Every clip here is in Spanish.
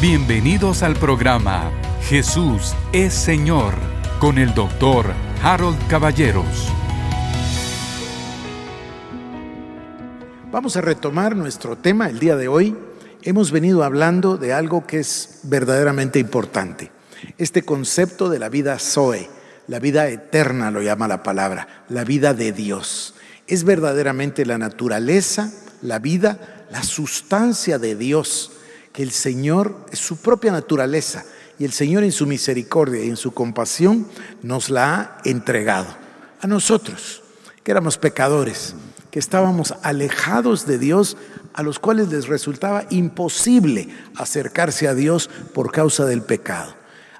Bienvenidos al programa Jesús es Señor con el doctor Harold Caballeros. Vamos a retomar nuestro tema el día de hoy. Hemos venido hablando de algo que es verdaderamente importante. Este concepto de la vida Zoe, la vida eterna lo llama la palabra, la vida de Dios. Es verdaderamente la naturaleza, la vida, la sustancia de Dios que el Señor es su propia naturaleza y el Señor en su misericordia y en su compasión nos la ha entregado a nosotros, que éramos pecadores, que estábamos alejados de Dios, a los cuales les resultaba imposible acercarse a Dios por causa del pecado.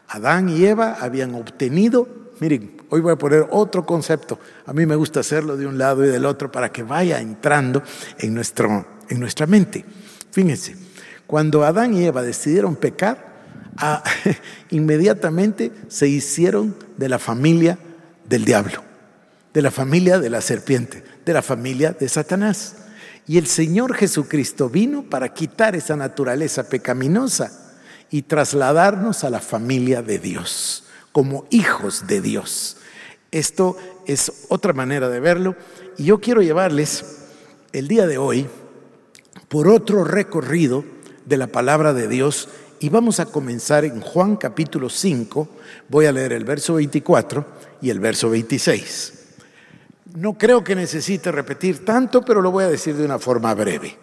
Adán y Eva habían obtenido, miren, hoy voy a poner otro concepto, a mí me gusta hacerlo de un lado y del otro para que vaya entrando en, nuestro, en nuestra mente. Fíjense, cuando Adán y Eva decidieron pecar, inmediatamente se hicieron de la familia del diablo, de la familia de la serpiente, de la familia de Satanás. Y el Señor Jesucristo vino para quitar esa naturaleza pecaminosa y trasladarnos a la familia de Dios, como hijos de Dios. Esto es otra manera de verlo y yo quiero llevarles el día de hoy por otro recorrido de la palabra de Dios y vamos a comenzar en Juan capítulo 5, voy a leer el verso 24 y el verso 26. No creo que necesite repetir tanto, pero lo voy a decir de una forma breve.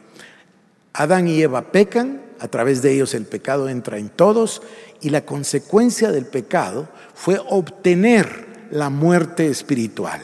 Adán y Eva pecan, a través de ellos el pecado entra en todos y la consecuencia del pecado fue obtener la muerte espiritual.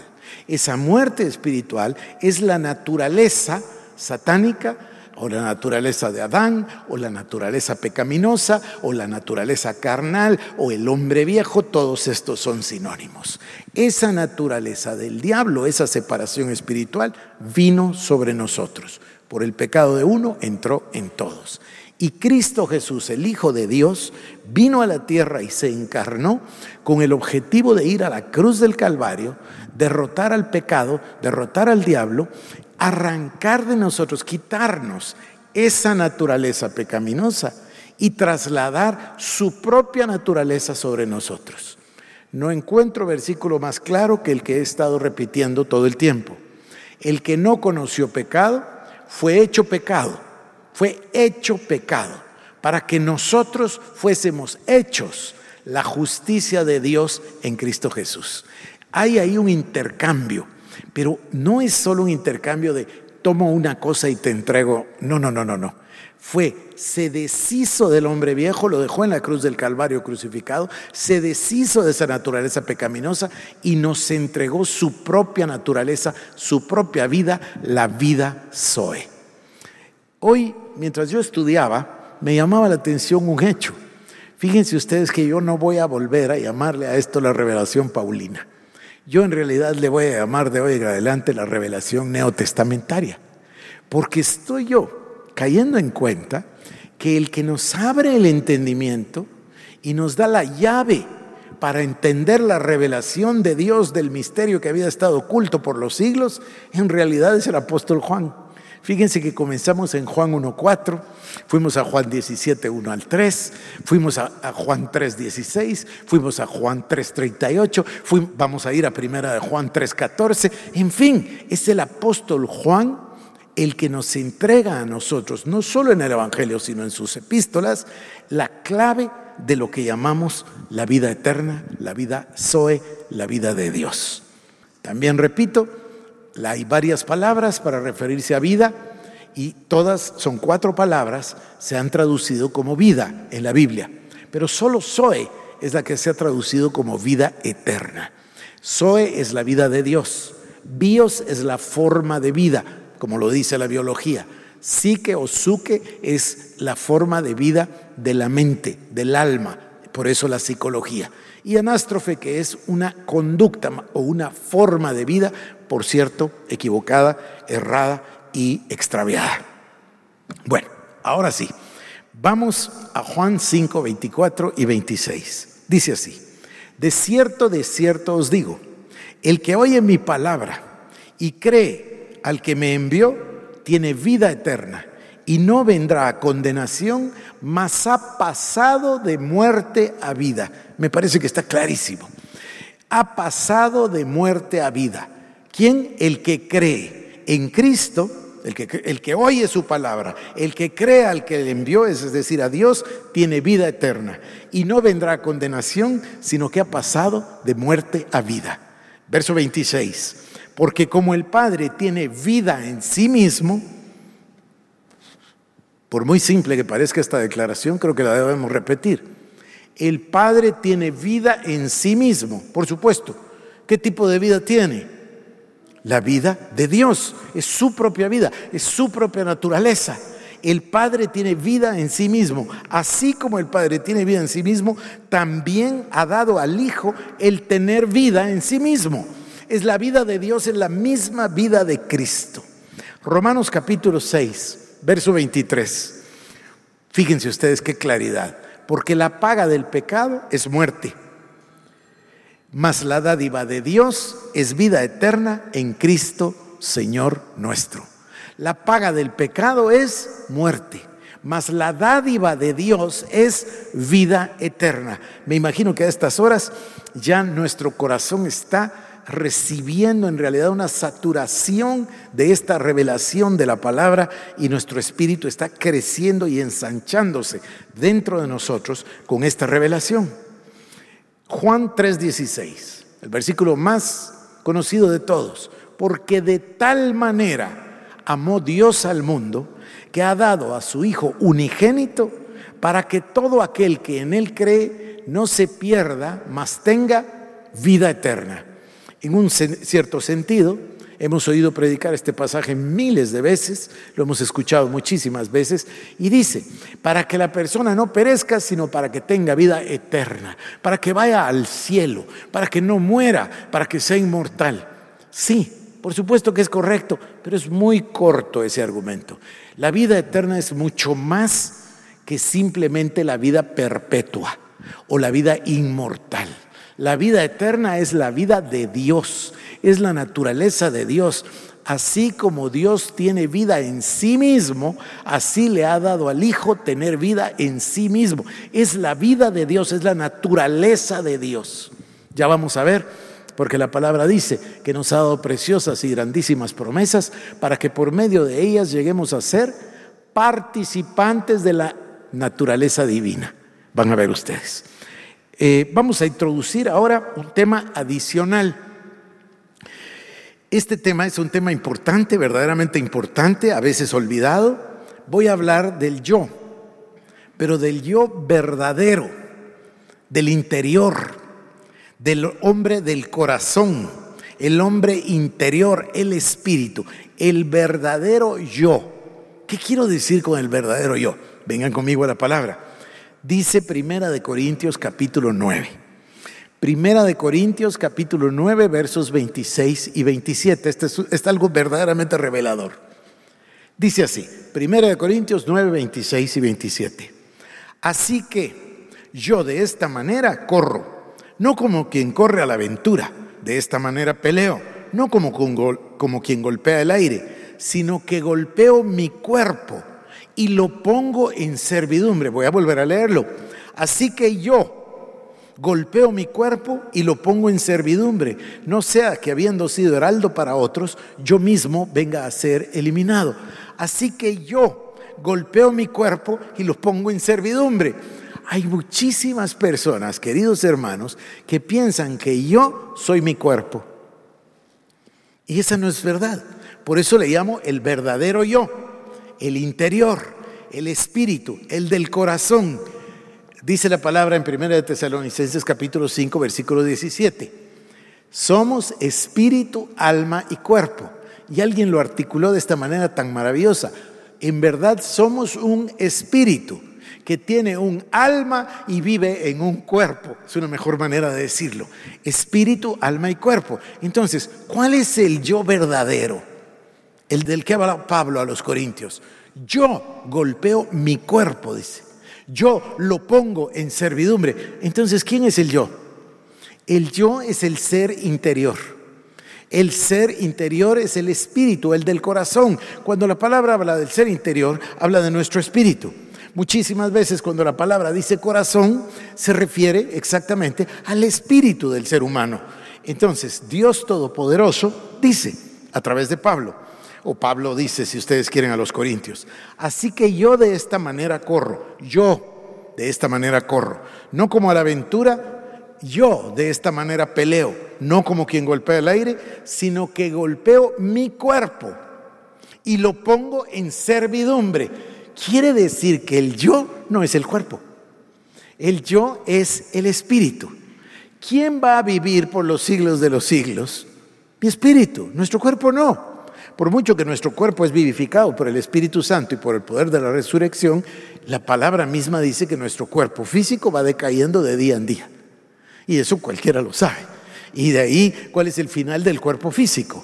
Esa muerte espiritual es la naturaleza satánica o la naturaleza de Adán, o la naturaleza pecaminosa, o la naturaleza carnal, o el hombre viejo, todos estos son sinónimos. Esa naturaleza del diablo, esa separación espiritual, vino sobre nosotros. Por el pecado de uno entró en todos. Y Cristo Jesús, el Hijo de Dios, vino a la tierra y se encarnó con el objetivo de ir a la cruz del Calvario, derrotar al pecado, derrotar al diablo arrancar de nosotros, quitarnos esa naturaleza pecaminosa y trasladar su propia naturaleza sobre nosotros. No encuentro versículo más claro que el que he estado repitiendo todo el tiempo. El que no conoció pecado fue hecho pecado, fue hecho pecado, para que nosotros fuésemos hechos la justicia de Dios en Cristo Jesús. Hay ahí un intercambio pero no es solo un intercambio de tomo una cosa y te entrego. No, no, no, no, no. Fue, se deshizo del hombre viejo, lo dejó en la cruz del Calvario crucificado, se deshizo de esa naturaleza pecaminosa y nos entregó su propia naturaleza, su propia vida, la vida Zoe. Hoy, mientras yo estudiaba, me llamaba la atención un hecho. Fíjense ustedes que yo no voy a volver a llamarle a esto la revelación paulina. Yo en realidad le voy a llamar de hoy en adelante la revelación neotestamentaria, porque estoy yo cayendo en cuenta que el que nos abre el entendimiento y nos da la llave para entender la revelación de Dios del misterio que había estado oculto por los siglos, en realidad es el apóstol Juan. Fíjense que comenzamos en Juan 1.4, fuimos a Juan 17.1 al 3, fuimos a, Juan 3.16, fuimos a Juan 3.38, vamos a ir a primera de Juan 3.14. En fin, es el apóstol Juan el que nos entrega a nosotros, no solo en el Evangelio, sino en sus epístolas, la clave de lo que llamamos la vida eterna, la vida Zoe, la vida de Dios. También repito, hay varias palabras para referirse a vida y todas son cuatro palabras, se han traducido como vida en la Biblia, pero solo Zoe es la que se ha traducido como vida eterna. Zoe es la vida de Dios, bios es la forma de vida, como lo dice la biología. Psique o suque es la forma de vida de la mente, del alma, por eso la psicología. Y anástrofe, que es una conducta o una forma de vida, por cierto, equivocada, errada y extraviada. Bueno, ahora sí, vamos a Juan 5, 24 y 26. Dice así, de cierto, de cierto os digo, el que oye mi palabra y cree al que me envió, tiene vida eterna y no vendrá a condenación, mas ha pasado de muerte a vida. Me parece que está clarísimo. Ha pasado de muerte a vida. ¿Quién? El que cree en Cristo, el que, el que oye su palabra, el que cree al que le envió, es decir, a Dios, tiene vida eterna. Y no vendrá a condenación, sino que ha pasado de muerte a vida. Verso 26. Porque como el Padre tiene vida en sí mismo, por muy simple que parezca esta declaración, creo que la debemos repetir. El Padre tiene vida en sí mismo, por supuesto. ¿Qué tipo de vida tiene? La vida de Dios. Es su propia vida, es su propia naturaleza. El Padre tiene vida en sí mismo. Así como el Padre tiene vida en sí mismo, también ha dado al Hijo el tener vida en sí mismo. Es la vida de Dios, es la misma vida de Cristo. Romanos capítulo 6 verso 23. Fíjense ustedes qué claridad. Porque la paga del pecado es muerte, mas la dádiva de Dios es vida eterna en Cristo Señor nuestro. La paga del pecado es muerte, mas la dádiva de Dios es vida eterna. Me imagino que a estas horas ya nuestro corazón está recibiendo en realidad una saturación de esta revelación de la palabra y nuestro espíritu está creciendo y ensanchándose dentro de nosotros con esta revelación. Juan 3:16, el versículo más conocido de todos, porque de tal manera amó Dios al mundo que ha dado a su Hijo unigénito para que todo aquel que en Él cree no se pierda, mas tenga vida eterna en un cierto sentido, hemos oído predicar este pasaje miles de veces, lo hemos escuchado muchísimas veces, y dice, para que la persona no perezca, sino para que tenga vida eterna, para que vaya al cielo, para que no muera, para que sea inmortal. Sí, por supuesto que es correcto, pero es muy corto ese argumento. La vida eterna es mucho más que simplemente la vida perpetua o la vida inmortal. La vida eterna es la vida de Dios, es la naturaleza de Dios. Así como Dios tiene vida en sí mismo, así le ha dado al Hijo tener vida en sí mismo. Es la vida de Dios, es la naturaleza de Dios. Ya vamos a ver, porque la palabra dice que nos ha dado preciosas y grandísimas promesas para que por medio de ellas lleguemos a ser participantes de la naturaleza divina. Van a ver ustedes. Eh, vamos a introducir ahora un tema adicional. Este tema es un tema importante, verdaderamente importante, a veces olvidado. Voy a hablar del yo, pero del yo verdadero, del interior, del hombre del corazón, el hombre interior, el espíritu, el verdadero yo. ¿Qué quiero decir con el verdadero yo? Vengan conmigo a la palabra dice Primera de Corintios capítulo 9. Primera de Corintios capítulo 9 versos 26 y 27. Este es, algo verdaderamente revelador. Dice así, Primera de Corintios 9, 26 y 27. Así que yo de esta manera corro, no como quien corre a la aventura, de esta manera peleo, no como, como quien golpea el aire, sino que golpeo mi cuerpo y lo pongo en servidumbre. Voy a volver a leerlo. Así que yo golpeo mi cuerpo y lo pongo en servidumbre, no sea que habiendo sido heraldo para otros, yo mismo venga a ser eliminado. Así que yo golpeo mi cuerpo y lo pongo en servidumbre. Hay muchísimas personas, queridos hermanos, que piensan que yo soy mi cuerpo. Y esa no es verdad. Por eso le llamo el verdadero yo el interior, el espíritu, el del corazón. Dice la palabra en 1 de Tesalonicenses capítulo 5 versículo 17. Somos espíritu, alma y cuerpo. Y alguien lo articuló de esta manera tan maravillosa. En verdad somos un espíritu que tiene un alma y vive en un cuerpo. Es una mejor manera de decirlo. Espíritu, alma y cuerpo. Entonces, ¿cuál es el yo verdadero? El del que habla Pablo a los Corintios. Yo golpeo mi cuerpo, dice. Yo lo pongo en servidumbre. Entonces, ¿quién es el yo? El yo es el ser interior. El ser interior es el espíritu, el del corazón. Cuando la palabra habla del ser interior, habla de nuestro espíritu. Muchísimas veces cuando la palabra dice corazón, se refiere exactamente al espíritu del ser humano. Entonces, Dios Todopoderoso dice, a través de Pablo, o Pablo dice, si ustedes quieren, a los Corintios, así que yo de esta manera corro, yo de esta manera corro, no como a la aventura, yo de esta manera peleo, no como quien golpea el aire, sino que golpeo mi cuerpo y lo pongo en servidumbre. Quiere decir que el yo no es el cuerpo, el yo es el espíritu. ¿Quién va a vivir por los siglos de los siglos? Mi espíritu, nuestro cuerpo no. Por mucho que nuestro cuerpo es vivificado por el Espíritu Santo y por el poder de la resurrección, la palabra misma dice que nuestro cuerpo físico va decayendo de día en día. Y eso cualquiera lo sabe. Y de ahí, ¿cuál es el final del cuerpo físico?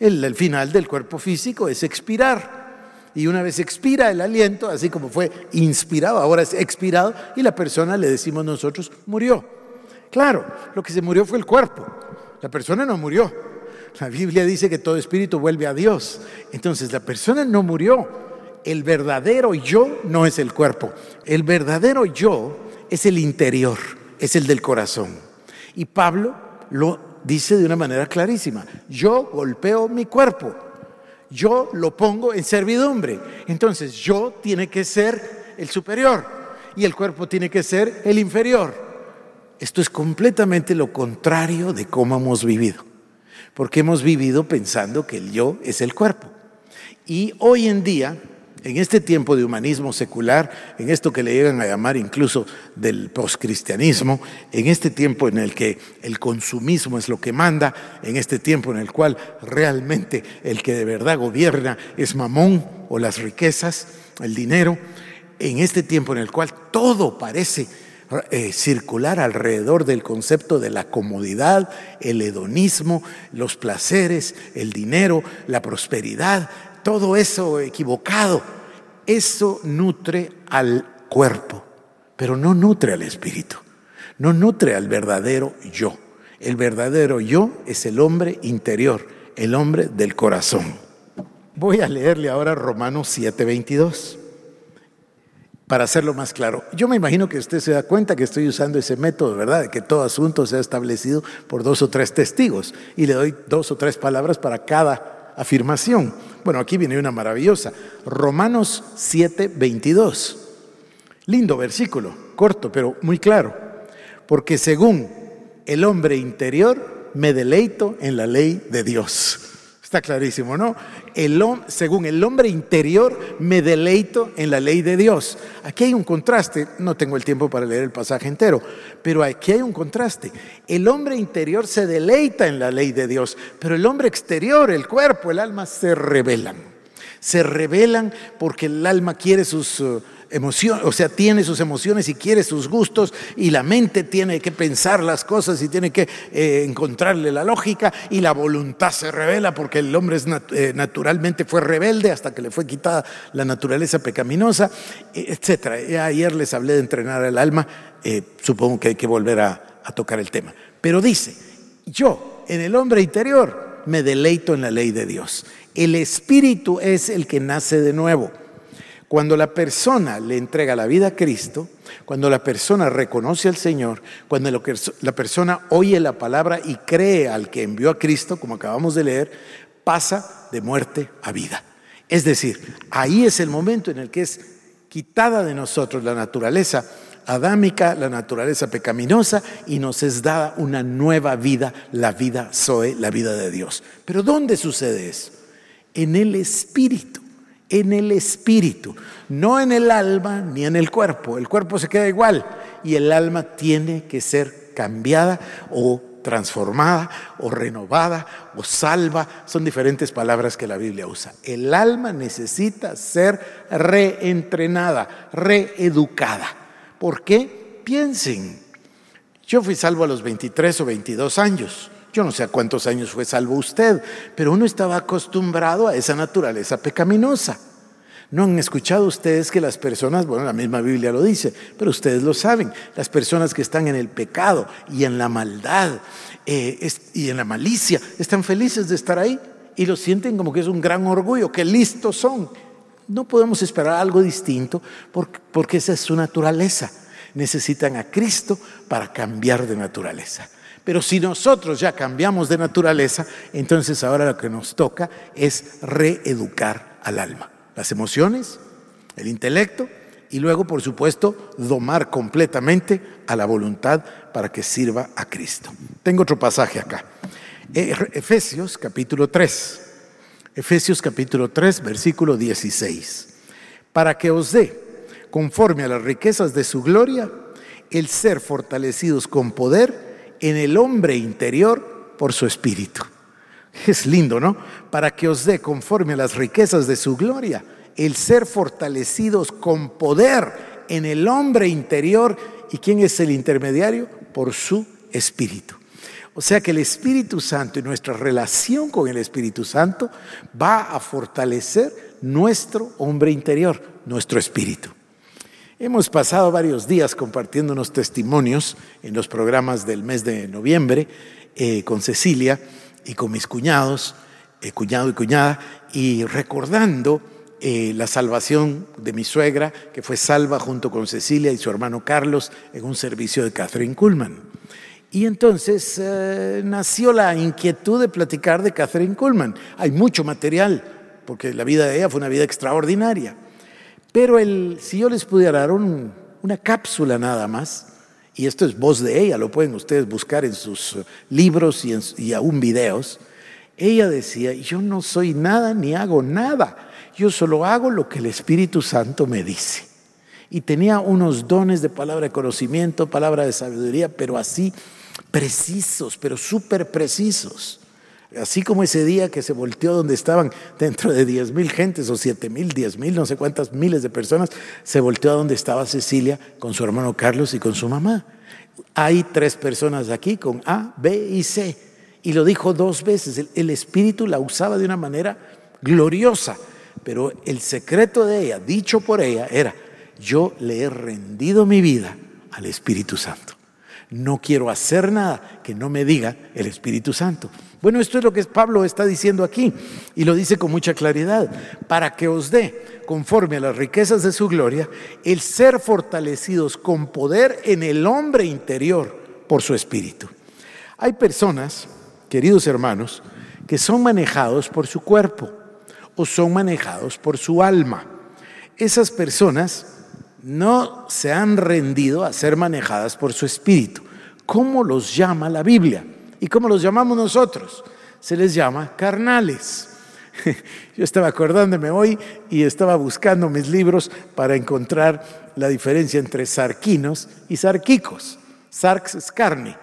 El, final del cuerpo físico es expirar. Y una vez expira el aliento, así como fue inspirado, ahora es expirado, y la persona, le decimos nosotros, murió. Claro, lo que se murió fue el cuerpo. La persona no murió. La Biblia dice que todo espíritu vuelve a Dios. Entonces la persona no murió. El verdadero yo no es el cuerpo. El verdadero yo es el interior es el del corazón. Y Pablo lo dice de una manera clarísima. Yo golpeo mi cuerpo, yo lo pongo en servidumbre. Entonces yo tiene que ser el superior y el cuerpo tiene que ser el inferior. Esto es completamente lo contrario de cómo hemos vivido, porque hemos vivido pensando que el yo es el cuerpo. Y hoy en día en este tiempo de humanismo secular, en esto que le llegan a llamar incluso del poscristianismo, en este tiempo en el que el consumismo es lo que manda, en este tiempo en el cual realmente el que de verdad gobierna es mamón o las riquezas, el dinero, en este tiempo en el cual todo parece eh, circular alrededor del concepto de la comodidad, el hedonismo, los placeres, el dinero, la prosperidad, todo eso equivocado, eso nutre al cuerpo, pero no nutre al espíritu, no nutre al verdadero yo. El verdadero yo es el hombre interior, el hombre del corazón. Voy a leerle ahora Romanos 7:22 para hacerlo más claro. Yo me imagino que usted se da cuenta que estoy usando ese método, ¿verdad? De que todo asunto sea establecido por dos o tres testigos y le doy dos o tres palabras para cada afirmación. Bueno, aquí viene una maravillosa. Romanos 7, 22. Lindo versículo, corto, pero muy claro. Porque según el hombre interior, me deleito en la ley de Dios. Está clarísimo, ¿no? El, según el hombre interior, me deleito en la ley de Dios. Aquí hay un contraste, no tengo el tiempo para leer el pasaje entero, pero aquí hay un contraste. El hombre interior se deleita en la ley de Dios, pero el hombre exterior, el cuerpo, el alma, se rebelan. Se rebelan porque el alma quiere sus... Emoción, o sea, tiene sus emociones y quiere sus gustos y la mente tiene que pensar las cosas y tiene que eh, encontrarle la lógica y la voluntad se revela porque el hombre eh, naturalmente fue rebelde hasta que le fue quitada la naturaleza pecaminosa, etc. Ayer les hablé de entrenar el alma, eh, supongo que hay que volver a tocar el tema. Pero dice, yo en el hombre interior me deleito en la ley de Dios. El espíritu es el que nace de nuevo. Cuando la persona le entrega la vida a Cristo, cuando la persona reconoce al Señor, cuando la persona oye la palabra y cree al que envió a Cristo, como acabamos de leer, pasa de muerte a vida. Es decir, ahí es el momento en el que es quitada de nosotros la naturaleza adámica, la naturaleza pecaminosa, y nos es dada una nueva vida, la vida Zoe, la vida de Dios. Pero ¿dónde sucede eso? En el Espíritu en el espíritu, no en el alma ni en el cuerpo. El cuerpo se queda igual y el alma tiene que ser cambiada o transformada o renovada o salva. Son diferentes palabras que la Biblia usa. El alma necesita ser reentrenada, reeducada. ¿Por qué? Piensen. Yo fui salvo a los 23 o 22 años. Yo no sé a cuántos años fue salvo usted, pero uno estaba acostumbrado a esa naturaleza pecaminosa. ¿No han escuchado ustedes que las personas, bueno, la misma Biblia lo dice, pero ustedes lo saben, las personas que están en el pecado y en la maldad eh, y en la malicia, están felices de estar ahí y lo sienten como que es un gran orgullo, que listos son. No podemos esperar algo distinto porque, porque esa es su naturaleza. Necesitan a Cristo para cambiar de naturaleza. Pero si nosotros ya cambiamos de naturaleza, entonces ahora lo que nos toca es reeducar al alma. Las emociones, el intelecto y luego, por supuesto, domar completamente a la voluntad para que sirva a Cristo. Tengo otro pasaje acá. Eh, Efesios capítulo 3. Efesios capítulo 3, versículo 16. Para que os dé, conforme a las riquezas de su gloria, el ser fortalecidos con poder en el hombre interior por su espíritu. Es lindo, ¿no? Para que os dé conforme a las riquezas de su gloria, el ser fortalecidos con poder en el hombre interior. ¿Y quién es el intermediario? Por su espíritu. O sea que el Espíritu Santo y nuestra relación con el Espíritu Santo va a fortalecer nuestro hombre interior, nuestro espíritu. Hemos pasado varios días compartiendo unos testimonios en los programas del mes de noviembre eh, con Cecilia y con mis cuñados, eh, cuñado y cuñada, y recordando eh, la salvación de mi suegra, que fue salva junto con Cecilia y su hermano Carlos en un servicio de Catherine Kuhlman. Y entonces nació la inquietud de platicar de Catherine Kuhlman. Hay mucho material, porque la vida de ella fue una vida extraordinaria. Pero el, si yo les pudiera dar una cápsula nada más, y esto es voz de ella, lo pueden ustedes buscar en sus libros y, y aún videos, ella decía, yo no soy nada ni hago nada, yo solo hago lo que el Espíritu Santo me dice. Y tenía unos dones de palabra de conocimiento, palabra de sabiduría, pero así precisos, pero súper precisos. Así como ese día que se volteó donde estaban dentro de 10 mil gentes o 7 mil, 10 mil, no sé cuántas miles de personas, se volteó a donde estaba Cecilia con su hermano Carlos y con su mamá. Hay tres personas aquí con A, B y C. Y lo dijo dos veces. El, el Espíritu la usaba de una manera gloriosa. Pero el secreto de ella, dicho por ella, era, yo le he rendido mi vida al Espíritu Santo. No quiero hacer nada que no me diga el Espíritu Santo. Bueno, esto es lo que Pablo está diciendo aquí y lo dice con mucha claridad, para que os dé, conforme a las riquezas de su gloria, el ser fortalecidos con poder en el hombre interior por su espíritu. Hay personas, queridos hermanos, que son manejados por su cuerpo o son manejados por su alma. Esas personas no se han rendido a ser manejadas por su espíritu. ¿Cómo los llama la Biblia? ¿Y cómo los llamamos nosotros? Se les llama carnales. Yo estaba acordándome hoy y estaba buscando mis libros para encontrar la diferencia entre sarquinos y sarquicos. Sarx es carne.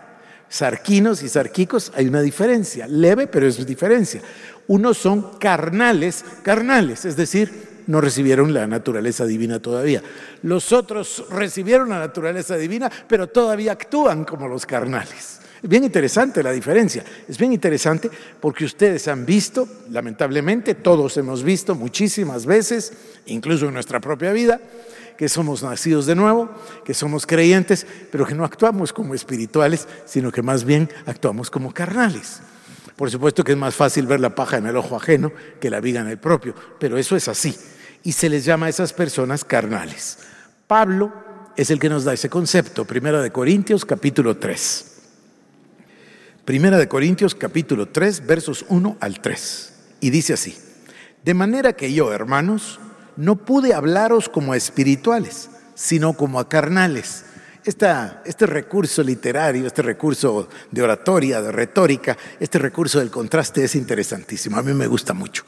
Sarquinos y sarquicos hay una diferencia, leve, pero es diferencia. Unos son carnales, carnales, es decir, no recibieron la naturaleza divina todavía. Los otros recibieron la naturaleza divina, pero todavía actúan como los carnales. Es bien interesante la diferencia. Es bien interesante porque ustedes han visto, lamentablemente, todos hemos visto muchísimas veces, incluso en nuestra propia vida, que somos nacidos de nuevo, que somos creyentes, pero que no actuamos como espirituales, sino que más bien actuamos como carnales. Por supuesto que es más fácil ver la paja en el ojo ajeno que la viga en el propio, pero eso es así. Y se les llama a esas personas carnales. Pablo es el que nos da ese concepto, Primera de Corintios capítulo 3. Primera de Corintios capítulo 3, versos 1 al 3. Y dice así, de manera que yo, hermanos, no pude hablaros como a espirituales, sino como a carnales. este recurso literario, este recurso de oratoria, de retórica, este recurso del contraste es interesantísimo. A mí me gusta mucho.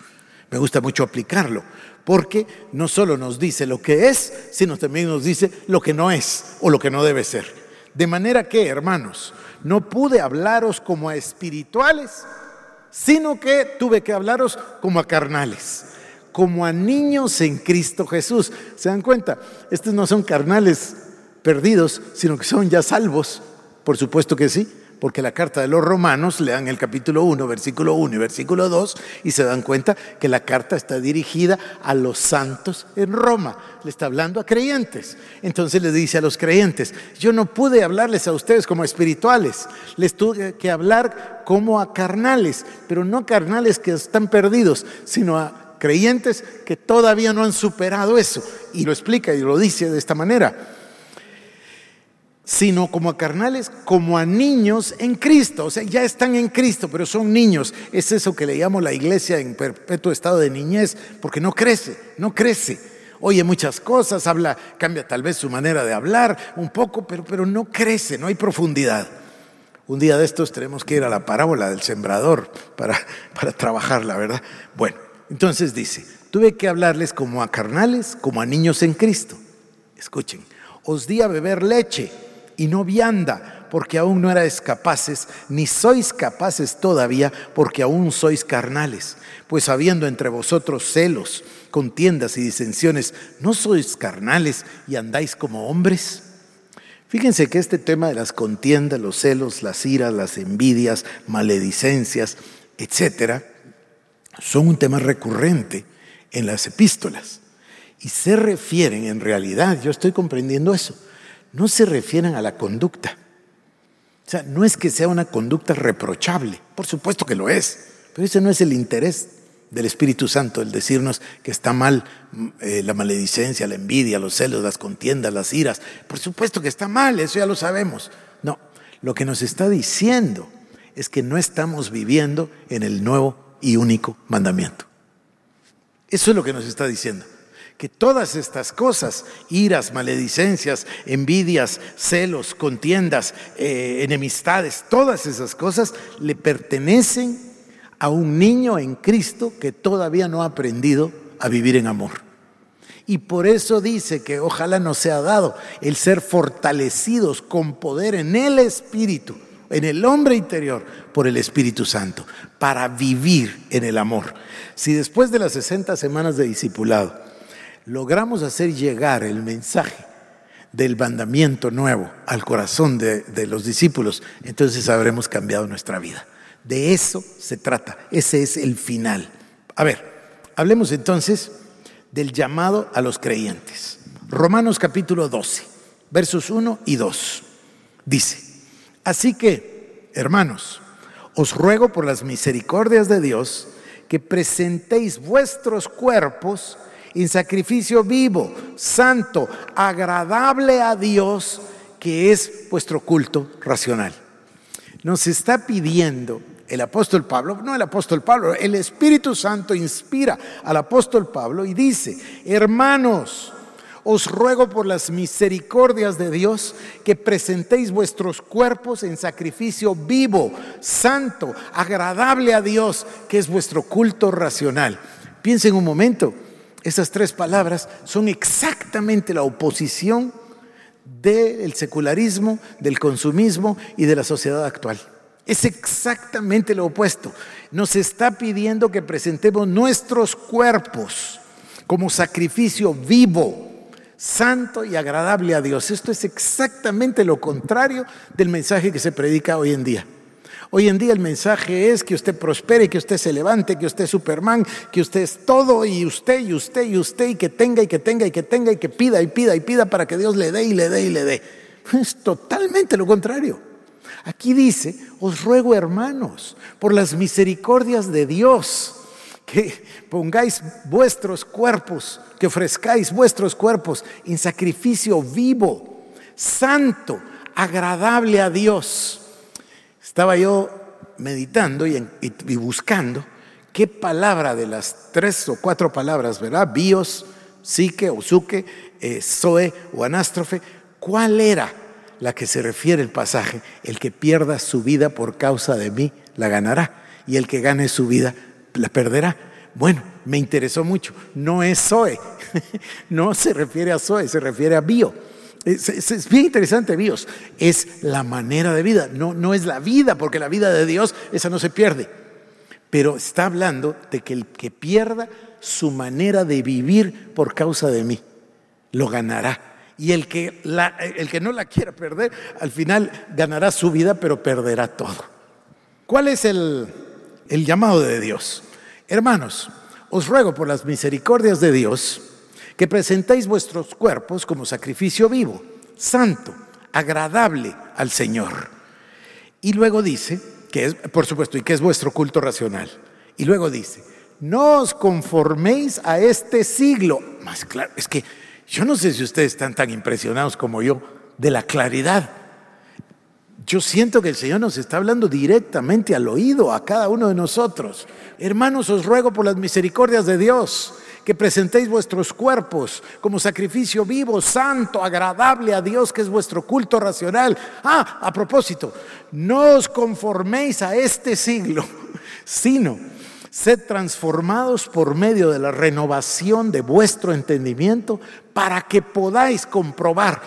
Me gusta mucho aplicarlo, porque no solo nos dice lo que es, sino también nos dice lo que no es o lo que no debe ser. De manera que, hermanos, no pude hablaros como a espirituales, sino que tuve que hablaros como a carnales, como a niños en Cristo Jesús. ¿Se dan cuenta? Estos no son carnales perdidos, sino que son ya salvos. Por supuesto que sí, porque la carta de los romanos lean el capítulo 1, versículo 1 y versículo 2 y se dan cuenta que la carta está dirigida a los santos en Roma. Le está hablando a creyentes. Entonces le dice a los creyentes, yo no pude hablarles a ustedes como espirituales, les tuve que hablar como a carnales, pero no carnales que están perdidos, sino a creyentes que todavía no han superado eso. Y lo explica y lo dice de esta manera sino como a carnales, como a niños en Cristo. O sea, ya están en Cristo, pero son niños. Es eso que le llamo la iglesia en perpetuo estado de niñez, porque no crece, no crece. Oye muchas cosas, habla, cambia tal vez su manera de hablar un poco, pero, pero no crece, no hay profundidad. Un día de estos tenemos que ir a la parábola del sembrador para, para trabajarla, ¿verdad? Bueno, entonces dice, tuve que hablarles como a carnales, como a niños en Cristo. Escuchen, os di a beber leche y no vianda, porque aún no erais capaces, ni sois capaces todavía, porque aún sois carnales. Pues habiendo entre vosotros celos, contiendas y disensiones, ¿no sois carnales y andáis como hombres? Fíjense que este tema de las contiendas, los celos, las iras, las envidias, maledicencias, etcétera, son un tema recurrente en las epístolas y se refieren en realidad, yo estoy comprendiendo eso, no se refieren a la conducta. O sea, no es que sea una conducta reprochable, por supuesto que lo es, pero ese no es el interés del Espíritu Santo, el decirnos que está mal eh, la maledicencia, la envidia, los celos, las contiendas, las iras. Por supuesto que está mal, eso ya lo sabemos. No, lo que nos está diciendo es que no estamos viviendo en el nuevo y único mandamiento. Eso es lo que nos está diciendo que todas estas cosas, iras, maledicencias, envidias, celos, contiendas, eh, enemistades, todas esas cosas le pertenecen a un niño en Cristo que todavía no ha aprendido a vivir en amor. Y por eso dice que ojalá nos sea dado el ser fortalecidos con poder en el Espíritu, en el hombre interior, por el Espíritu Santo, para vivir en el amor. Si después de las 60 semanas de discipulado, logramos hacer llegar el mensaje del mandamiento nuevo al corazón de, los discípulos, entonces habremos cambiado nuestra vida. De eso se trata, ese es el final. A ver, hablemos entonces del llamado a los creyentes. Romanos capítulo 12, versos 1 y 2. Dice, así que, hermanos, os ruego por las misericordias de Dios que presentéis vuestros cuerpos en sacrificio vivo, santo, agradable a Dios, que es vuestro culto racional. Nos está pidiendo el apóstol Pablo, no el apóstol Pablo, el Espíritu Santo inspira al apóstol Pablo y dice, hermanos, os ruego por las misericordias de Dios que presentéis vuestros cuerpos en sacrificio vivo, santo, agradable a Dios, que es vuestro culto racional. Piensen un momento, esas tres palabras son exactamente la oposición del secularismo, del consumismo y de la sociedad actual. Es exactamente lo opuesto. Nos está pidiendo que presentemos nuestros cuerpos como sacrificio vivo, santo y agradable a Dios. Esto es exactamente lo contrario del mensaje que se predica hoy en día. Hoy en día el mensaje es que usted prospere, que usted se levante, que usted es Superman, que usted es todo y usted y usted y usted y que tenga y que tenga y que tenga y que pida y pida y pida para que Dios le dé y le dé y le dé. Es totalmente lo contrario. Aquí dice, os ruego hermanos, por las misericordias de Dios, que pongáis vuestros cuerpos, que ofrezcáis vuestros cuerpos en sacrificio vivo, santo, agradable a Dios estaba yo meditando y, buscando qué palabra de las tres o cuatro palabras, ¿verdad? Bios, psique o suque, eh, zoe o anástrofe, ¿cuál era la que se refiere el pasaje? El que pierda su vida por causa de mí la ganará y el que gane su vida la perderá. Bueno, me interesó mucho. No es Zoe, no se refiere a Zoe, se refiere a bio. Es, bien interesante, Dios. Es la manera de vida, no, no es la vida, porque la vida de Dios, esa no se pierde. Pero está hablando de que el que pierda su manera de vivir por causa de mí, lo ganará. Y el que, el que no la quiera perder, al final ganará su vida, pero perderá todo. ¿Cuál es el, el llamado de Dios? Hermanos, os ruego por las misericordias de Dios que presentéis vuestros cuerpos como sacrificio vivo, santo, agradable al Señor. Y luego dice, que es, por supuesto, y que es vuestro culto racional. Y luego dice, no os conforméis a este siglo. Más claro, es que yo no sé si ustedes están tan impresionados como yo de la claridad. Yo siento que el Señor nos está hablando directamente al oído a cada uno de nosotros. Hermanos, os ruego por las misericordias de Dios que presentéis vuestros cuerpos como sacrificio vivo, santo, agradable a Dios, que es vuestro culto racional. Ah, a propósito, no os conforméis a este siglo, sino Sed transformados por medio de la renovación de vuestro entendimiento para que podáis comprobar.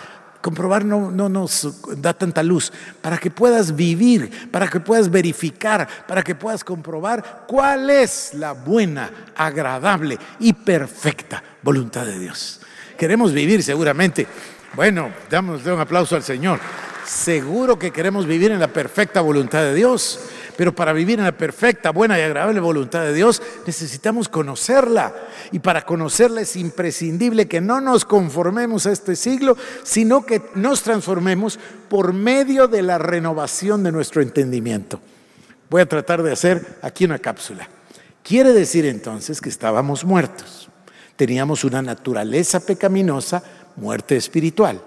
Comprobar no, no nos da tanta luz, para que puedas vivir, para que puedas verificar, para que puedas comprobar cuál es la buena, agradable y perfecta voluntad de Dios. Queremos vivir seguramente. Bueno, damos un aplauso al Señor. Seguro que queremos vivir en la perfecta voluntad de Dios. Pero para vivir en la perfecta, buena y agradable voluntad de Dios necesitamos conocerla. Y para conocerla es imprescindible que no nos conformemos a este siglo, sino que nos transformemos por medio de la renovación de nuestro entendimiento. Voy a tratar de hacer aquí una cápsula. Quiere decir entonces que estábamos muertos. Teníamos una naturaleza pecaminosa, muerte espiritual.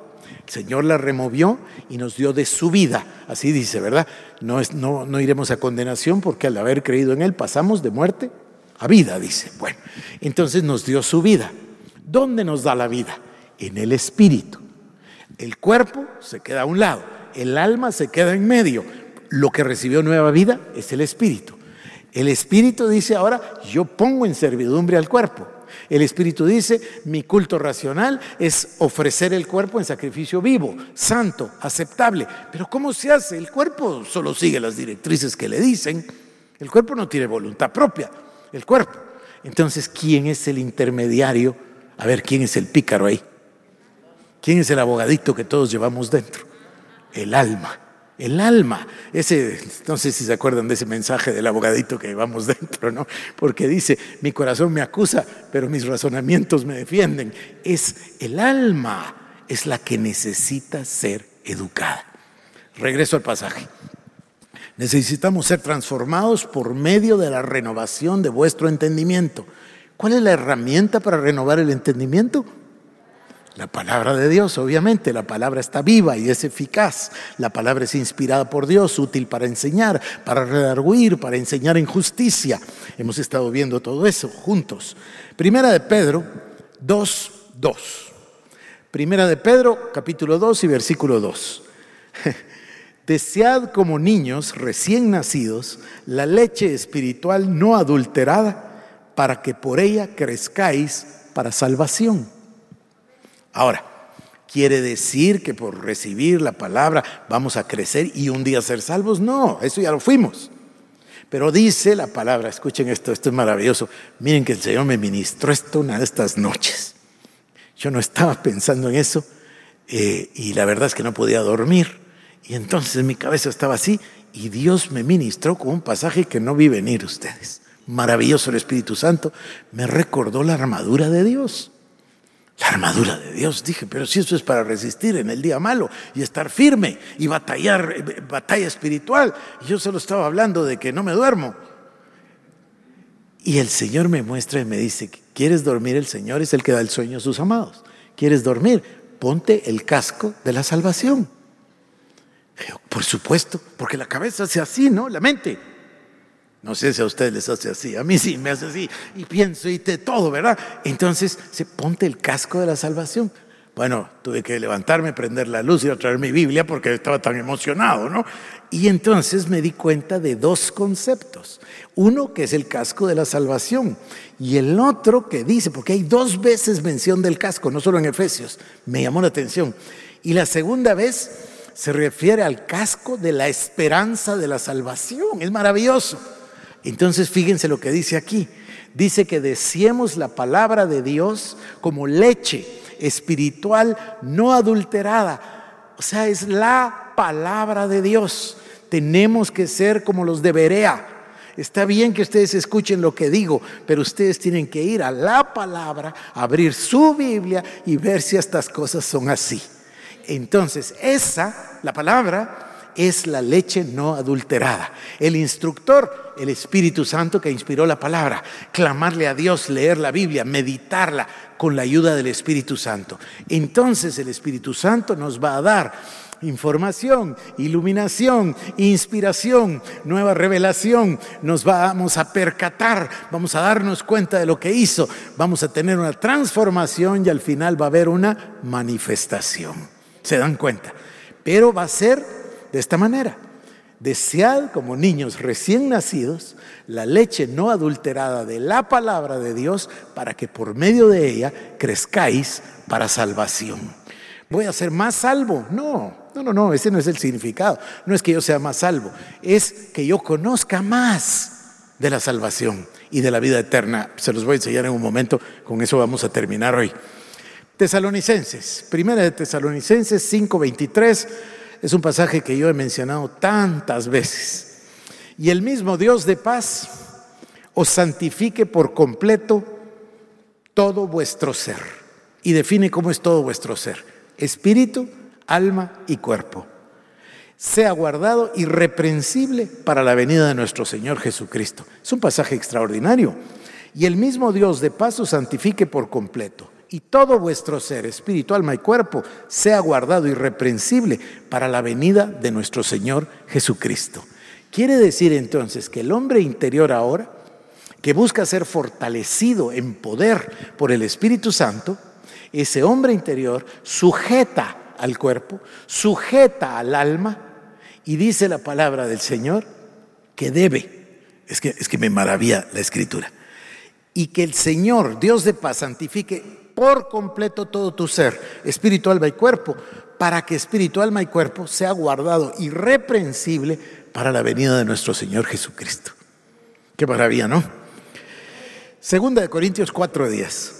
El Señor la removió y nos dio de su vida. Así dice, ¿verdad? No, es, no, no iremos a condenación porque al haber creído en Él pasamos de muerte a vida, dice. Bueno, entonces nos dio su vida. ¿Dónde nos da la vida? En el espíritu. El cuerpo se queda a un lado, el alma se queda en medio. Lo que recibió nueva vida es el espíritu. El espíritu dice ahora, yo pongo en servidumbre al cuerpo. El Espíritu dice, mi culto racional es ofrecer el cuerpo en sacrificio vivo, santo, aceptable. Pero ¿cómo se hace? El cuerpo solo sigue las directrices que le dicen. El cuerpo no tiene voluntad propia, el cuerpo. Entonces, ¿quién es el intermediario? A ver, ¿quién es el pícaro ahí? ¿Quién es el abogadito que todos llevamos dentro? El alma el alma. Ese, no sé si se acuerdan de ese mensaje del abogadito que llevamos dentro, ¿no? Porque dice, mi corazón me acusa, pero mis razonamientos me defienden. Es el alma, es la que necesita ser educada. Regreso al pasaje. Necesitamos ser transformados por medio de la renovación de vuestro entendimiento. ¿Cuál es la herramienta para renovar el entendimiento? La palabra de Dios, obviamente, la palabra está viva y es eficaz. La palabra es inspirada por Dios, útil para enseñar, para redarguir, para enseñar en justicia. Hemos estado viendo todo eso juntos. Primera de Pedro 2, 2. Primera de Pedro, capítulo 2 y versículo 2. Desead como niños recién nacidos la leche espiritual no adulterada para que por ella crezcáis para salvación Ahora, ¿quiere decir que por recibir la palabra vamos a crecer y un día ser salvos? No, eso ya lo fuimos. Pero dice la palabra, escuchen esto, esto es maravilloso. Miren que el Señor me ministró esto una de estas noches. Yo no estaba pensando en eso eh, y la verdad es que no podía dormir. Y entonces mi cabeza estaba así y Dios me ministró con un pasaje que no vi venir ustedes. Maravilloso el Espíritu Santo me recordó la armadura de Dios. La armadura de Dios, dije, pero si eso es para resistir en el día malo y estar firme y batallar, eh, batalla espiritual. Y yo solo estaba hablando de que no me duermo. Y el Señor me muestra y me dice, ¿quieres dormir? El Señor es el que da el sueño a sus amados. ¿Quieres dormir? Ponte el casco de la salvación. Por supuesto, porque la cabeza hace así, ¿no? La mente. No sé si a ustedes les hace así, a mí sí me hace así, y pienso y de todo, ¿verdad? Entonces, se ponte el casco de la salvación. Bueno, tuve que levantarme, prender la luz y traer mi Biblia porque estaba tan emocionado, ¿no? Y entonces me di cuenta de dos conceptos. Uno que es el casco de la salvación y el otro que dice, porque hay dos veces mención del casco, no solo en Efesios, me llamó la atención. Y la segunda vez se refiere al casco de la esperanza de la salvación. Es maravilloso. Entonces fíjense lo que dice aquí. Dice que deseemos la palabra de Dios como leche espiritual no adulterada. O sea, es la palabra de Dios. Tenemos que ser como los de Berea. Está bien que ustedes escuchen lo que digo, pero ustedes tienen que ir a la palabra, abrir su Biblia y ver si estas cosas son así. Entonces, esa, la palabra, es la leche no adulterada. El instructor, el Espíritu Santo que inspiró la palabra, clamarle a Dios, leer la Biblia, meditarla con la ayuda del Espíritu Santo. Entonces el Espíritu Santo nos va a dar información, iluminación, inspiración, nueva revelación. Nos vamos a percatar, vamos a darnos cuenta de lo que hizo, vamos a tener una transformación y al final va a haber una manifestación. ¿Se dan cuenta? Pero va a ser de esta manera. Desead como niños recién nacidos la leche no adulterada de la palabra de Dios para que por medio de ella crezcáis para salvación. ¿Voy a ser más salvo? No, no, no, no, ese no es el significado. No es que yo sea más salvo, es que yo conozca más de la salvación y de la vida eterna. Se los voy a enseñar en un momento, con eso vamos a terminar hoy. Tesalonicenses, primera de Tesalonicenses 5:23 es un pasaje que yo he mencionado tantas veces. Y el mismo Dios de paz os santifique por completo todo vuestro ser. Y define cómo es todo vuestro ser. Espíritu, alma y cuerpo. Sea guardado irreprensible para la venida de nuestro Señor Jesucristo. Es un pasaje extraordinario. Y el mismo Dios de paz os santifique por completo y todo vuestro ser, espíritu, alma y cuerpo, sea guardado irreprensible para la venida de nuestro Señor Jesucristo. Quiere decir entonces que el hombre interior ahora, que busca ser fortalecido en poder por el Espíritu Santo, ese hombre interior sujeta al cuerpo, sujeta al alma y dice la palabra del Señor que debe, es que, es que me maravilla la escritura, y que el Señor, Dios de paz, santifique por completo todo tu ser, espíritu, alma y cuerpo, para que espíritu, alma y cuerpo sea guardado irreprensible para la venida de nuestro Señor Jesucristo. Qué maravilla, ¿no? Segunda de Corintios 4:10.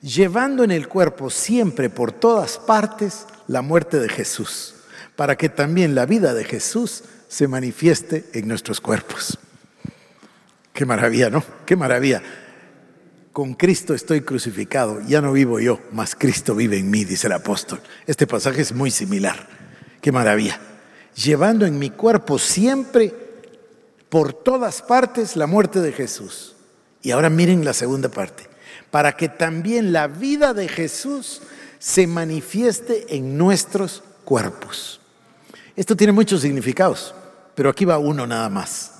Llevando en el cuerpo siempre por todas partes la muerte de Jesús, para que también la vida de Jesús se manifieste en nuestros cuerpos. Qué maravilla, ¿no? Qué maravilla con Cristo estoy crucificado, ya no vivo yo, mas Cristo vive en mí, dice el apóstol. Este pasaje es muy similar. Qué maravilla. Llevando en mi cuerpo siempre, por todas partes, la muerte de Jesús. Y ahora miren la segunda parte. Para que también la vida de Jesús se manifieste en nuestros cuerpos. Esto tiene muchos significados, pero aquí va uno nada más.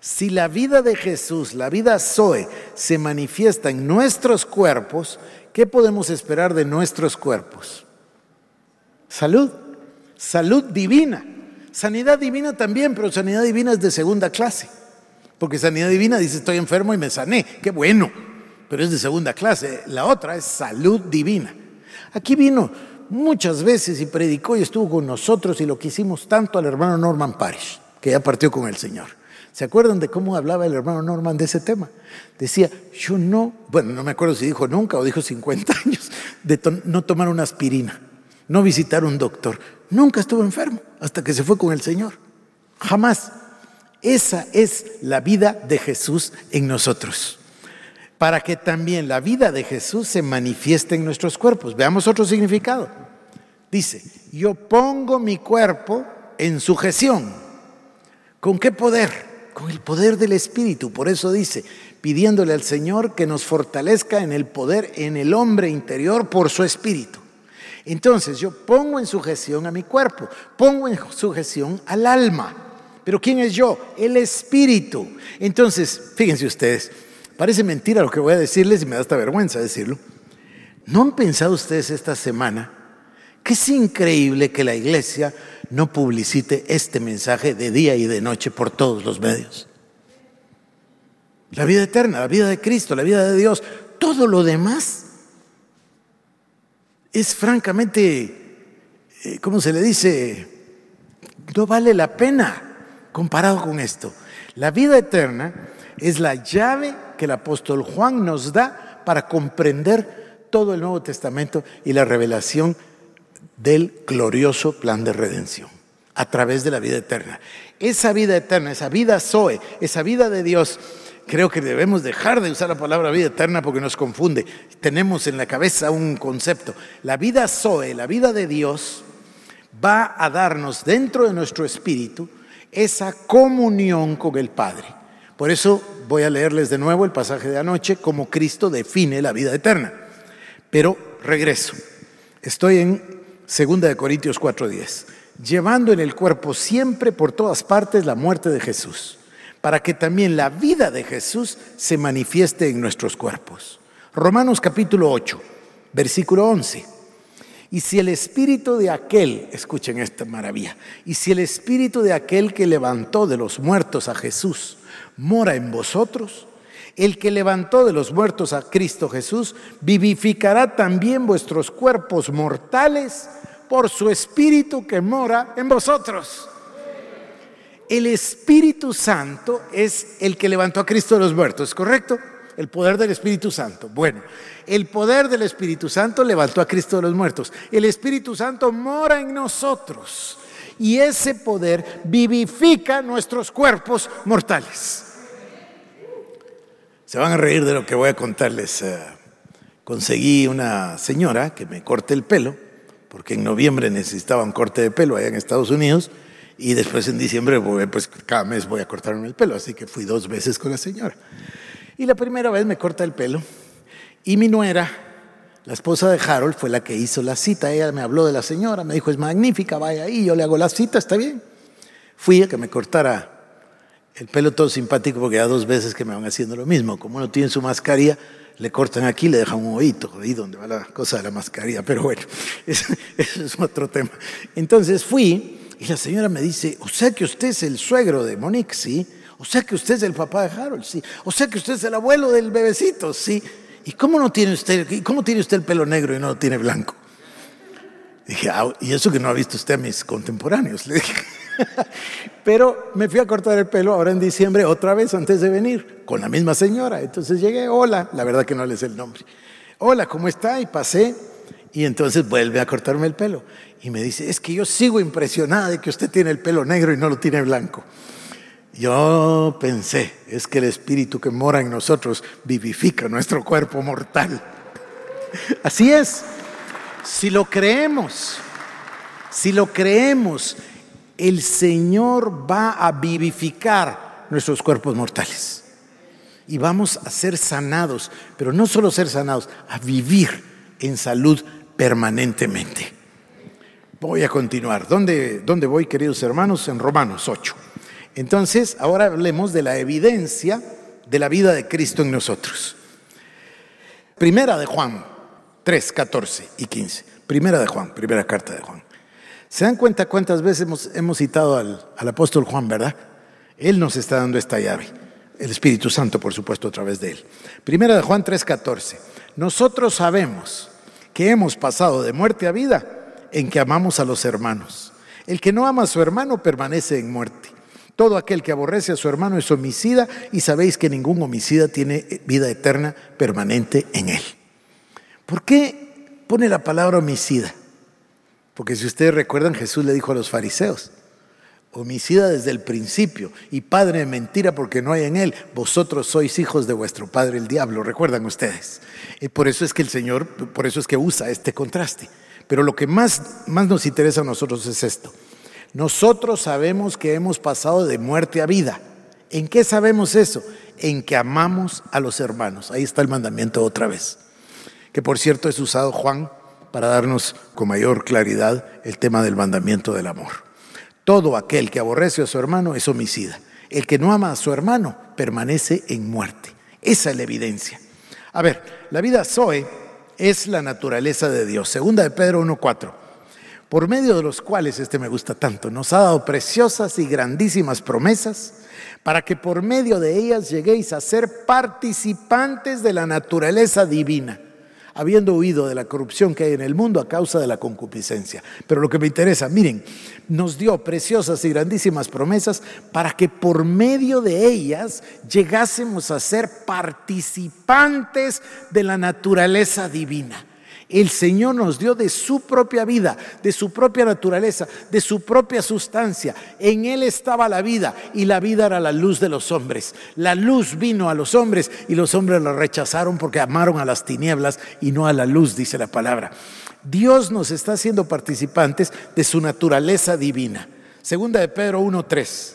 Si la vida de Jesús, la vida Zoe, se manifiesta en nuestros cuerpos, ¿qué podemos esperar de nuestros cuerpos? Salud, salud divina. Sanidad divina también, pero sanidad divina es de segunda clase. Porque sanidad divina dice estoy enfermo y me sané. Qué bueno, pero es de segunda clase. La otra es salud divina. Aquí vino muchas veces y predicó y estuvo con nosotros y lo quisimos tanto al hermano Norman Parish, que ya partió con el Señor. ¿Se acuerdan de cómo hablaba el hermano Norman de ese tema? Decía, yo no, bueno, no me acuerdo si dijo nunca o dijo 50 años, de no tomar una aspirina, no visitar un doctor. Nunca estuvo enfermo hasta que se fue con el Señor. Jamás. Esa es la vida de Jesús en nosotros. Para que también la vida de Jesús se manifieste en nuestros cuerpos. Veamos otro significado. Dice, yo pongo mi cuerpo en sujeción. ¿Con qué poder? Con el poder del Espíritu. Por eso dice, pidiéndole al Señor que nos fortalezca en el poder en el hombre interior por su Espíritu. Entonces yo pongo en sujeción a mi cuerpo, pongo en sujeción al alma. Pero ¿quién es yo? El Espíritu. Entonces, fíjense ustedes, parece mentira lo que voy a decirles y me da esta vergüenza decirlo. ¿No han pensado ustedes esta semana que es increíble que la iglesia no publicite este mensaje de día y de noche por todos los medios. La vida eterna, la vida de Cristo, la vida de Dios, todo lo demás es francamente, eh, ¿cómo se le dice? No vale la pena comparado con esto. La vida eterna es la llave que el apóstol Juan nos da para comprender todo el Nuevo Testamento y la revelación del glorioso plan de redención a través de la vida eterna. Esa vida eterna, esa vida Zoe, esa vida de Dios, creo que debemos dejar de usar la palabra vida eterna porque nos confunde. Tenemos en la cabeza un concepto. La vida Zoe, la vida de Dios, va a darnos dentro de nuestro espíritu esa comunión con el Padre. Por eso voy a leerles de nuevo el pasaje de anoche, como Cristo define la vida eterna. Pero regreso. Estoy en 2 Corintios 4:10. Llevando en el cuerpo siempre por todas partes la muerte de Jesús, para que también la vida de Jesús se manifieste en nuestros cuerpos. Romanos capítulo 8, versículo 11. Y si el espíritu de aquel, escuchen esta maravilla, y si el espíritu de aquel que levantó de los muertos a Jesús mora en vosotros, el que levantó de los muertos a Cristo Jesús vivificará también vuestros cuerpos mortales por su espíritu que mora en vosotros. El Espíritu Santo es el que levantó a Cristo de los muertos, ¿correcto? El poder del Espíritu Santo. Bueno, el poder del Espíritu Santo levantó a Cristo de los muertos. El Espíritu Santo mora en nosotros y ese poder vivifica nuestros cuerpos mortales. Se van a reír de lo que voy a contarles. Eh, conseguí una señora que me corte el pelo, porque en noviembre necesitaba un corte de pelo allá en Estados Unidos, y después en diciembre, pues cada mes voy a cortarme el pelo, así que fui dos veces con la señora. Y la primera vez me corta el pelo, y mi nuera, la esposa de Harold, fue la que hizo la cita. Ella me habló de la señora, me dijo, es magnífica, vaya ahí, yo le hago la cita, está bien. Fui a que me cortara el pelo todo simpático porque ya dos veces que me van haciendo lo mismo. Como uno tiene su mascarilla, le cortan aquí, le dejan un oído, ahí donde va la cosa de la mascarilla. Pero bueno, eso, es otro tema. Entonces fui y la señora me dice, o sea que usted es el suegro de Monique, sí. O sea que usted es el papá de Harold, sí. O sea que usted es el abuelo del bebecito, sí. ¿Y cómo no tiene usted, cómo tiene usted el pelo negro y no lo tiene blanco? Dije, ah, y eso que no ha visto usted a mis contemporáneos, le dije. Pero me fui a cortar el pelo ahora en diciembre otra vez antes de venir, con la misma señora. Entonces llegué, hola, la verdad que no le sé el nombre. Hola, ¿cómo está? Y pasé y entonces vuelve a cortarme el pelo. Y me dice, es que yo sigo impresionada de que usted tiene el pelo negro y no lo tiene blanco. Yo pensé, es que el espíritu que mora en nosotros vivifica nuestro cuerpo mortal. Así es, si lo creemos, si lo creemos, el Señor va a vivificar nuestros cuerpos mortales. Y vamos a ser sanados, pero no solo ser sanados, a vivir en salud permanentemente. Voy a continuar. ¿Dónde, dónde voy, queridos hermanos? En Romanos 8. Entonces, ahora hablemos de la evidencia de la vida de Cristo en nosotros. Primera de Juan 3, 14 y 15. Primera de Juan, primera carta de Juan. ¿Se dan cuenta cuántas veces hemos, citado al, al, apóstol Juan, verdad? Él nos está dando esta llave. El Espíritu Santo, por supuesto, a través de él. Primera de Juan 3:14. Nosotros sabemos que hemos pasado de muerte a vida en que amamos a los hermanos. El que no ama a su hermano permanece en muerte. Todo aquel que aborrece a su hermano es homicida y sabéis que ningún homicida tiene vida eterna permanente en él. ¿Por qué pone la palabra homicida? Porque si ustedes recuerdan, Jesús le dijo a los fariseos, homicida desde el principio y padre de mentira porque no hay en él, vosotros sois hijos de vuestro padre el diablo, recuerdan ustedes. Y por eso es que el Señor, por eso es que usa este contraste. Pero lo que más, más nos interesa a nosotros es esto. Nosotros sabemos que hemos pasado de muerte a vida. ¿En qué sabemos eso? En que amamos a los hermanos. Ahí está el mandamiento otra vez. Que por cierto es usado Juan para darnos con mayor claridad el tema del mandamiento del amor. Todo aquel que aborrece a su hermano es homicida. El que no ama a su hermano permanece en muerte. Esa es la evidencia. A ver, la vida Zoe es la naturaleza de Dios. Segunda de Pedro 1.4. Por medio de los cuales, este me gusta tanto, nos ha dado preciosas y grandísimas promesas para que por medio de ellas lleguéis a ser participantes de la naturaleza divina habiendo huido de la corrupción que hay en el mundo a causa de la concupiscencia. Pero lo que me interesa, miren, nos dio preciosas y grandísimas promesas para que por medio de ellas llegásemos a ser participantes de la naturaleza divina. El Señor nos dio de su propia vida, de su propia naturaleza, de su propia sustancia. En Él estaba la vida y la vida era la luz de los hombres. La luz vino a los hombres y los hombres la rechazaron porque amaron a las tinieblas y no a la luz, dice la palabra. Dios nos está haciendo participantes de su naturaleza divina. Segunda de Pedro 1.3.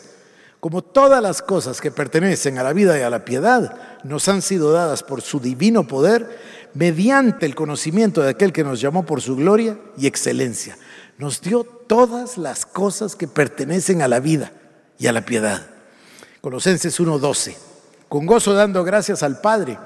Como todas las cosas que pertenecen a la vida y a la piedad nos han sido dadas por su divino poder, mediante el conocimiento de aquel que nos llamó por su gloria y excelencia. Nos dio todas las cosas que pertenecen a la vida y a la piedad. Colosenses 1:12. Con gozo dando gracias al Padre,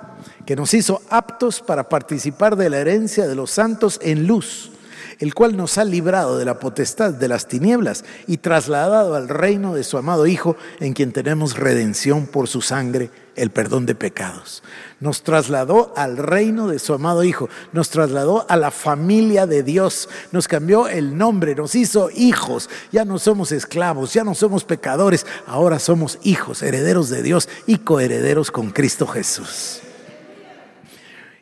que nos hizo aptos para participar de la herencia de los santos en luz el cual nos ha librado de la potestad de las tinieblas y trasladado al reino de su amado Hijo, en quien tenemos redención por su sangre, el perdón de pecados. Nos trasladó al reino de su amado Hijo, nos trasladó a la familia de Dios, nos cambió el nombre, nos hizo hijos, ya no somos esclavos, ya no somos pecadores, ahora somos hijos, herederos de Dios y coherederos con Cristo Jesús.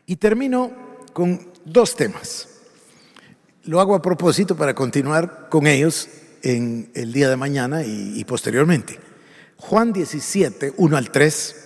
Y termino con dos temas. Lo hago a propósito para continuar con ellos en el día de mañana y, posteriormente. Juan 17, 1 al 3.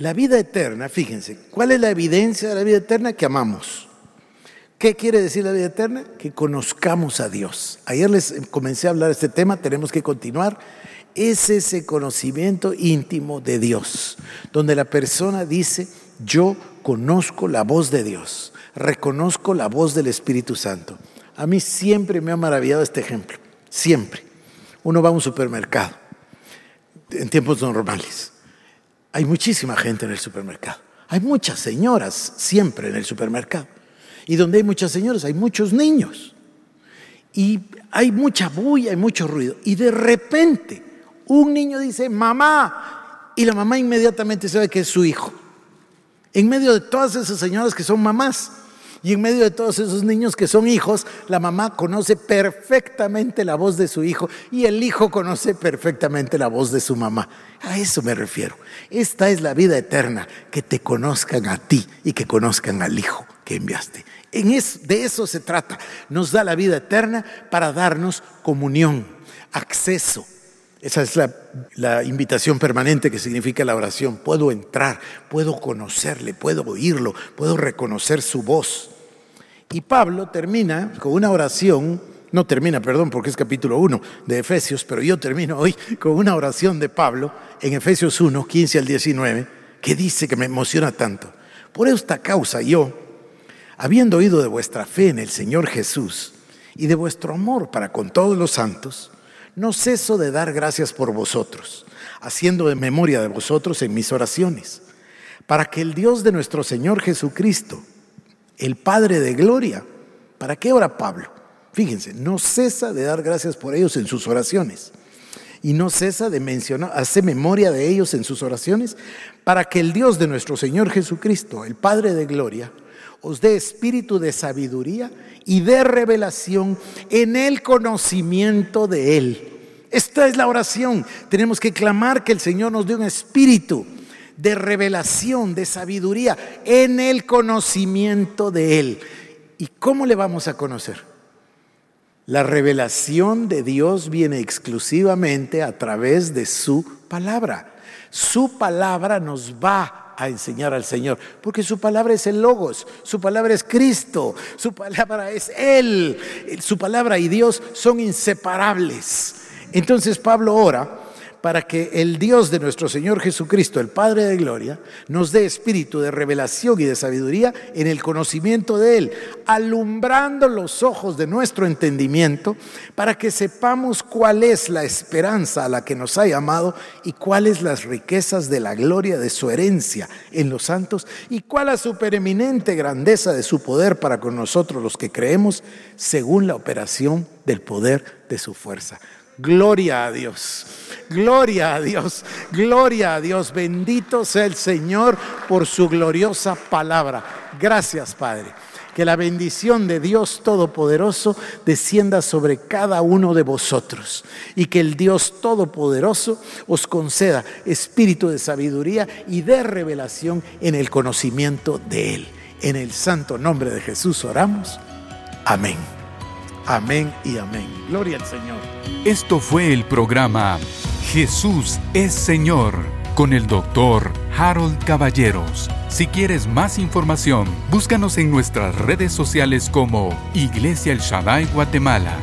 La vida eterna, fíjense, ¿cuál es la evidencia de la vida eterna? Que amamos. ¿Qué quiere decir la vida eterna? Que conozcamos a Dios. Ayer les comencé a hablar de este tema, tenemos que continuar. Es ese conocimiento íntimo de Dios, donde la persona dice, yo conozco la voz de Dios, reconozco la voz del Espíritu Santo. A mí siempre me ha maravillado este ejemplo, siempre. Uno va a un supermercado en tiempos normales. Hay muchísima gente en el supermercado. Hay muchas señoras siempre en el supermercado. Y donde hay muchas señoras hay muchos niños. Y hay mucha bulla, hay mucho ruido. Y de repente un niño dice, mamá. Y la mamá inmediatamente sabe que es su hijo. En medio de todas esas señoras que son mamás. Y en medio de todos esos niños que son hijos, la mamá conoce perfectamente la voz de su hijo y el hijo conoce perfectamente la voz de su mamá. A eso me refiero. Esta es la vida eterna, que te conozcan a ti y que conozcan al hijo que enviaste. En de eso se trata. Nos da la vida eterna para darnos comunión, acceso. Esa es la, invitación permanente que significa la oración. Puedo entrar, puedo conocerle, puedo oírlo, puedo reconocer su voz. Y Pablo termina con una oración, no termina, perdón, porque es capítulo 1 de Efesios, pero yo termino hoy con una oración de Pablo en Efesios 1, 15 al 19, que dice que me emociona tanto. Por esta causa yo, habiendo oído de vuestra fe en el Señor Jesús y de vuestro amor para con todos los santos, no ceso de dar gracias por vosotros, haciendo de memoria de vosotros en mis oraciones, para que el Dios de nuestro Señor Jesucristo, el Padre de Gloria. ¿Para qué ora Pablo? Fíjense, no cesa de dar gracias por ellos en sus oraciones. Y no cesa de mencionar, hace memoria de ellos en sus oraciones, para que el Dios de nuestro Señor Jesucristo, el Padre de Gloria, os dé espíritu de sabiduría y de revelación en el conocimiento de Él. Esta es la oración. Tenemos que clamar que el Señor nos dé un espíritu de revelación, de sabiduría, en el conocimiento de Él. ¿Y cómo le vamos a conocer? La revelación de Dios viene exclusivamente a través de su palabra. Su palabra nos va a enseñar al Señor, porque su palabra es el Logos, su palabra es Cristo, su palabra es Él, su palabra y Dios son inseparables. Entonces Pablo ora para que el Dios de nuestro Señor Jesucristo, el Padre de Gloria, nos dé espíritu de revelación y de sabiduría en el conocimiento de Él, alumbrando los ojos de nuestro entendimiento, para que sepamos cuál es la esperanza a la que nos ha llamado y cuáles las riquezas de la gloria de su herencia en los santos y cuál la supereminente grandeza de su poder para con nosotros los que creemos, según la operación del poder de su fuerza. Gloria a Dios, gloria a Dios, gloria a Dios. Bendito sea el Señor por su gloriosa palabra. Gracias, Padre. Que la bendición de Dios Todopoderoso descienda sobre cada uno de vosotros y que el Dios Todopoderoso os conceda espíritu de sabiduría y de revelación en el conocimiento de Él. En el santo nombre de Jesús oramos. Amén. Amén y amén. Gloria al Señor. Esto fue el programa Jesús es Señor con el doctor Harold Caballeros. Si quieres más información, búscanos en nuestras redes sociales como Iglesia El Shaddai Guatemala